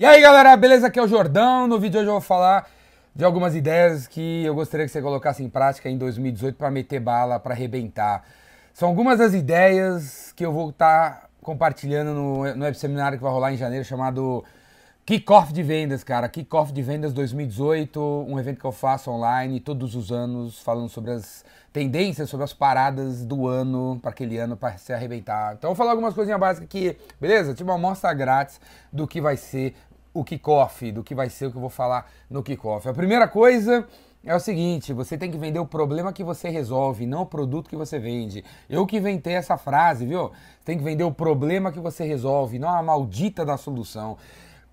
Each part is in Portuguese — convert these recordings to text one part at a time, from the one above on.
E aí galera, beleza? Aqui é o Jordão. No vídeo de hoje eu vou falar de algumas ideias que eu gostaria que você colocasse em prática em 2018 para meter bala, para arrebentar. São algumas das ideias que eu vou estar tá compartilhando no, no web seminário que vai rolar em janeiro chamado Kickoff de Vendas, cara. Kickoff de Vendas 2018, um evento que eu faço online todos os anos, falando sobre as tendências, sobre as paradas do ano, para aquele ano, para se arrebentar. Então, eu vou falar algumas coisinhas básicas aqui, beleza? Tipo uma amostra grátis do que vai ser o kickoff, do que vai ser o que eu vou falar no kickoff. A primeira coisa é o seguinte, você tem que vender o problema que você resolve, não o produto que você vende. Eu que inventei essa frase, viu? Tem que vender o problema que você resolve, não a maldita da solução.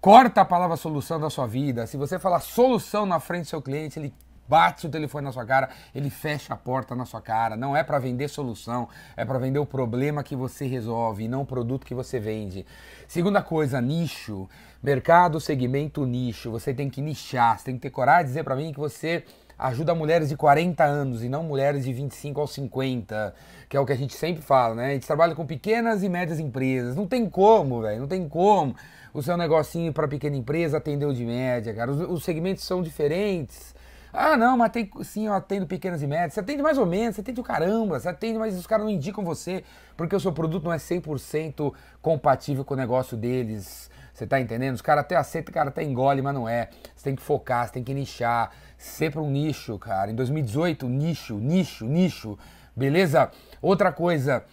Corta a palavra solução da sua vida. Se você falar solução na frente do seu cliente, ele bate o telefone na sua cara, ele fecha a porta na sua cara. Não é para vender solução, é para vender o problema que você resolve, não o produto que você vende. Segunda coisa, nicho. Mercado, segmento, nicho. Você tem que nichar, você tem que ter coragem de dizer para mim que você ajuda mulheres de 40 anos e não mulheres de 25 aos 50, que é o que a gente sempre fala, né? A gente trabalha com pequenas e médias empresas. Não tem como, velho, não tem como o seu negocinho para pequena empresa atender o de média, cara. Os, os segmentos são diferentes. Ah, não, mas tem, sim, eu atendo pequenas e médias. Você atende mais ou menos, você atende o caramba, você atende, mas os caras não indicam você, porque o seu produto não é 100% compatível com o negócio deles. Você tá entendendo? Os caras até aceitam, o cara até engole, mas não é. Você tem que focar, você tem que nichar. Sempre um nicho, cara. Em 2018, nicho, nicho, nicho. Beleza? Outra coisa,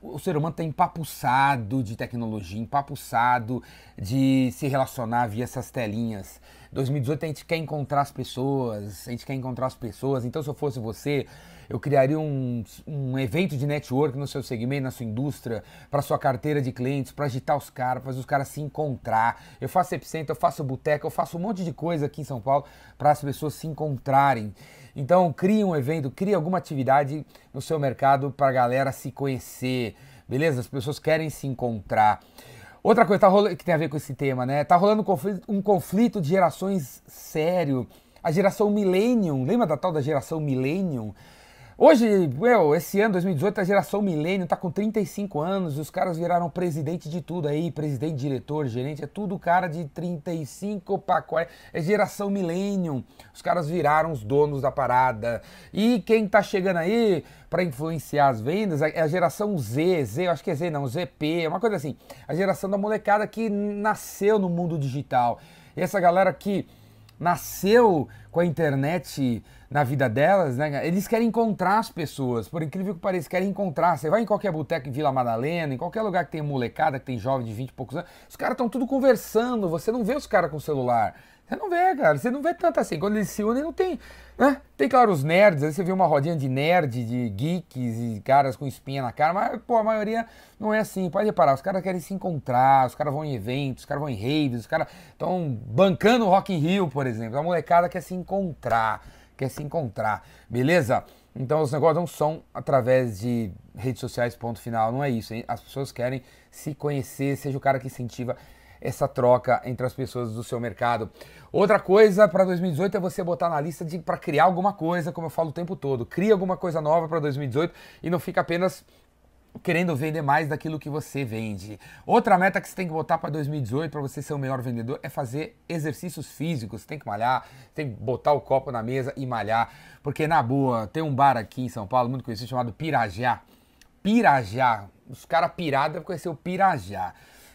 o ser humano está empapuçado de tecnologia, empapuçado de se relacionar via essas telinhas. 2018 a gente quer encontrar as pessoas, a gente quer encontrar as pessoas. Então, se eu fosse você, eu criaria um, um evento de network no seu segmento, na sua indústria, para sua carteira de clientes, para agitar os caras, fazer os caras se encontrar. Eu faço epicentro, eu faço boteca, eu faço um monte de coisa aqui em São Paulo para as pessoas se encontrarem. Então, crie um evento, crie alguma atividade no seu mercado para a galera se conhecer, beleza? As pessoas querem se encontrar. Outra coisa tá rolando, que tem a ver com esse tema, né? Tá rolando um conflito, um conflito de gerações sério. A geração Millennium, lembra da tal da geração Millennium? Hoje, meu, esse ano, 2018, a geração milênio tá com 35 anos os caras viraram presidente de tudo aí, presidente, diretor, gerente, é tudo cara de 35 para 40, é geração milênio. Os caras viraram os donos da parada. E quem tá chegando aí para influenciar as vendas é a geração Z, Z, eu acho que é Z não, ZP, é uma coisa assim. A geração da molecada que nasceu no mundo digital. E essa galera que nasceu com a internet na vida delas, né? Eles querem encontrar as pessoas, por incrível que pareça, querem encontrar. Você vai em qualquer boteca em Vila Madalena, em qualquer lugar que tem molecada, que tem jovem de 20 e poucos anos, os caras estão tudo conversando, você não vê os caras com celular. Você não vê, cara, você não vê tanto assim. Quando eles se unem, não tem. Né? Tem, claro, os nerds, aí você vê uma rodinha de nerd, de geeks e caras com espinha na cara, mas, pô, a maioria não é assim. Pode reparar, os caras querem se encontrar, os caras vão em eventos, os caras vão em raves, os caras estão bancando o Rock in Rio, por exemplo. A molecada quer se encontrar, quer se encontrar, beleza? Então os negócios não são através de redes sociais, ponto final, não é isso. Hein? As pessoas querem se conhecer, seja o cara que incentiva essa troca entre as pessoas do seu mercado. Outra coisa para 2018 é você botar na lista para criar alguma coisa, como eu falo o tempo todo. Cria alguma coisa nova para 2018 e não fica apenas querendo vender mais daquilo que você vende. Outra meta que você tem que botar para 2018 para você ser o melhor vendedor é fazer exercícios físicos. Você tem que malhar, tem que botar o copo na mesa e malhar, porque na boa, tem um bar aqui em São Paulo muito conhecido chamado Pirajá. Pirajá, os caras conhecer o Pirajá.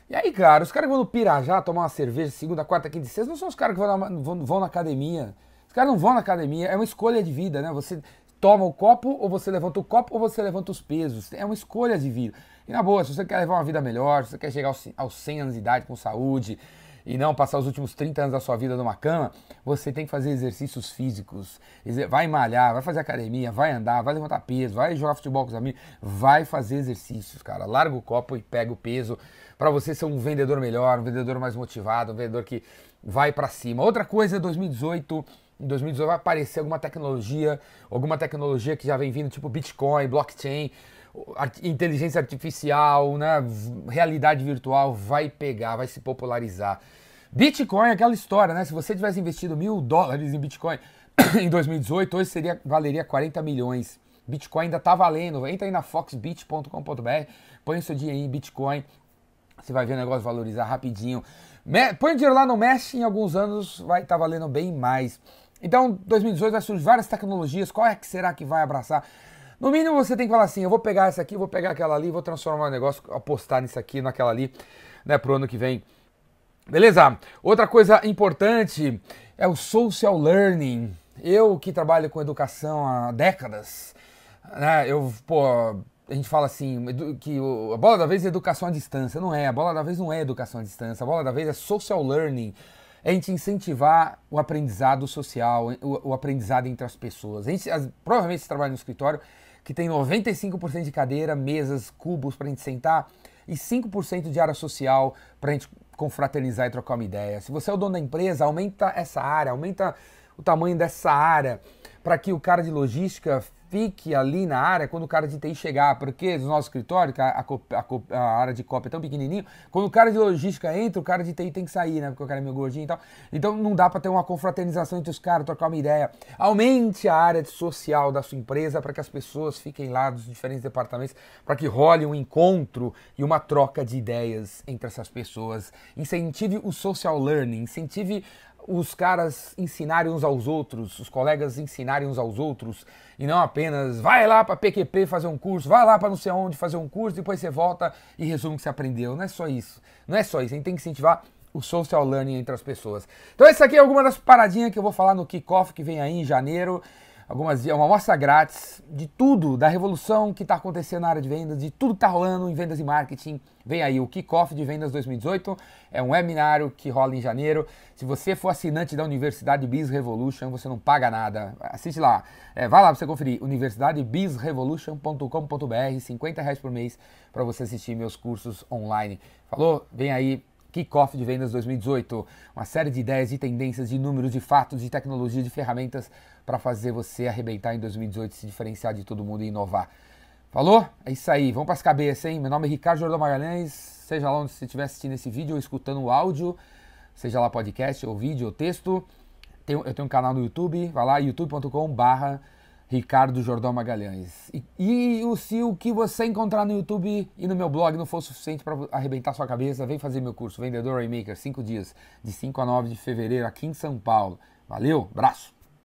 E aí, cara, os caras que vão no Pirajá tomar uma cerveja segunda, quarta, quinta e sexta não são os caras que vão na, vão, vão na academia. Os caras não vão na academia, é uma escolha de vida, né? Você toma o copo, ou você levanta o copo, ou você levanta os pesos. É uma escolha de vida. E na boa, se você quer levar uma vida melhor, se você quer chegar aos, aos 100 anos de idade com saúde, e não passar os últimos 30 anos da sua vida numa cama, você tem que fazer exercícios físicos. Vai malhar, vai fazer academia, vai andar, vai levantar peso, vai jogar futebol com os amigos, vai fazer exercícios, cara. Larga o copo e pega o peso para você ser um vendedor melhor, um vendedor mais motivado, um vendedor que vai para cima. Outra coisa, 2018, em 2018 vai aparecer alguma tecnologia, alguma tecnologia que já vem vindo, tipo Bitcoin, blockchain, inteligência artificial, né, realidade virtual, vai pegar, vai se popularizar. Bitcoin é aquela história, né? Se você tivesse investido mil dólares em Bitcoin em 2018, hoje seria, valeria 40 milhões. Bitcoin ainda está valendo. Entra aí na foxbit.com.br, põe seu dinheiro em Bitcoin, você vai ver o negócio valorizar rapidinho. põe o dinheiro lá, não mexe, em alguns anos vai estar tá valendo bem mais. Então, 2018 vai surgir várias tecnologias, qual é que será que vai abraçar? No mínimo você tem que falar assim, eu vou pegar essa aqui, vou pegar aquela ali, vou transformar o negócio, apostar nisso aqui, naquela ali, né, pro ano que vem. Beleza? Outra coisa importante é o social learning. Eu que trabalho com educação há décadas, né, eu, pô, a gente fala assim, que a bola da vez é educação à distância. Não é, a bola da vez não é educação à distância, a bola da vez é social learning é a gente incentivar o aprendizado social, o, o aprendizado entre as pessoas. A gente, as, provavelmente você trabalha no escritório que tem 95% de cadeira, mesas, cubos para a gente sentar e 5% de área social para a gente confraternizar e trocar uma ideia. Se você é o dono da empresa, aumenta essa área, aumenta o tamanho dessa área para que o cara de logística fique ali na área quando o cara de TI chegar, porque no nosso escritório, a, a, a, área de cópia é tão pequenininho, quando o cara de logística entra, o cara de TI tem que sair, né? Porque o cara é meio gordinho e tal. Então não dá para ter uma confraternização entre os caras, trocar uma ideia. Aumente a área social da sua empresa para que as pessoas fiquem lá dos diferentes departamentos, para que role um encontro e uma troca de ideias entre essas pessoas. Incentive o social learning, incentive os caras ensinarem uns aos outros, os colegas ensinarem uns aos outros, e não apenas vai lá para PQP fazer um curso, vai lá para não sei onde fazer um curso, depois você volta e resume o que você aprendeu. Não é só isso. Não é só isso. A gente tem que incentivar o social learning entre as pessoas. Então, essa aqui é alguma das paradinhas que eu vou falar no kickoff que vem aí em janeiro algumas uma amostra grátis de tudo, da revolução que está acontecendo na área de vendas, de tudo que está rolando em vendas e marketing. Vem aí o Kickoff de Vendas 2018, é um webinário que rola em janeiro. Se você for assinante da Universidade Biz Revolution, você não paga nada. Assiste lá, é, vai lá para você conferir, universidadebizrevolution.com.br, 50 reais por mês para você assistir meus cursos online. Falou? Vem aí Kickoff de Vendas 2018. Uma série de ideias, de tendências, de números, de fatos, de tecnologia, de ferramentas para fazer você arrebentar em 2018, se diferenciar de todo mundo e inovar. Falou? É isso aí. Vamos para as cabeças, hein? Meu nome é Ricardo Jordão Magalhães. Seja lá onde você estiver assistindo esse vídeo ou escutando o áudio, seja lá podcast ou vídeo ou texto. eu tenho um canal no YouTube, vai lá, youtube.com barra Ricardo Jordão Magalhães. E, e se o que você encontrar no YouTube e no meu blog não for suficiente para arrebentar sua cabeça, vem fazer meu curso Vendedor Raymaker, 5 dias, de 5 a 9 de fevereiro, aqui em São Paulo. Valeu, abraço!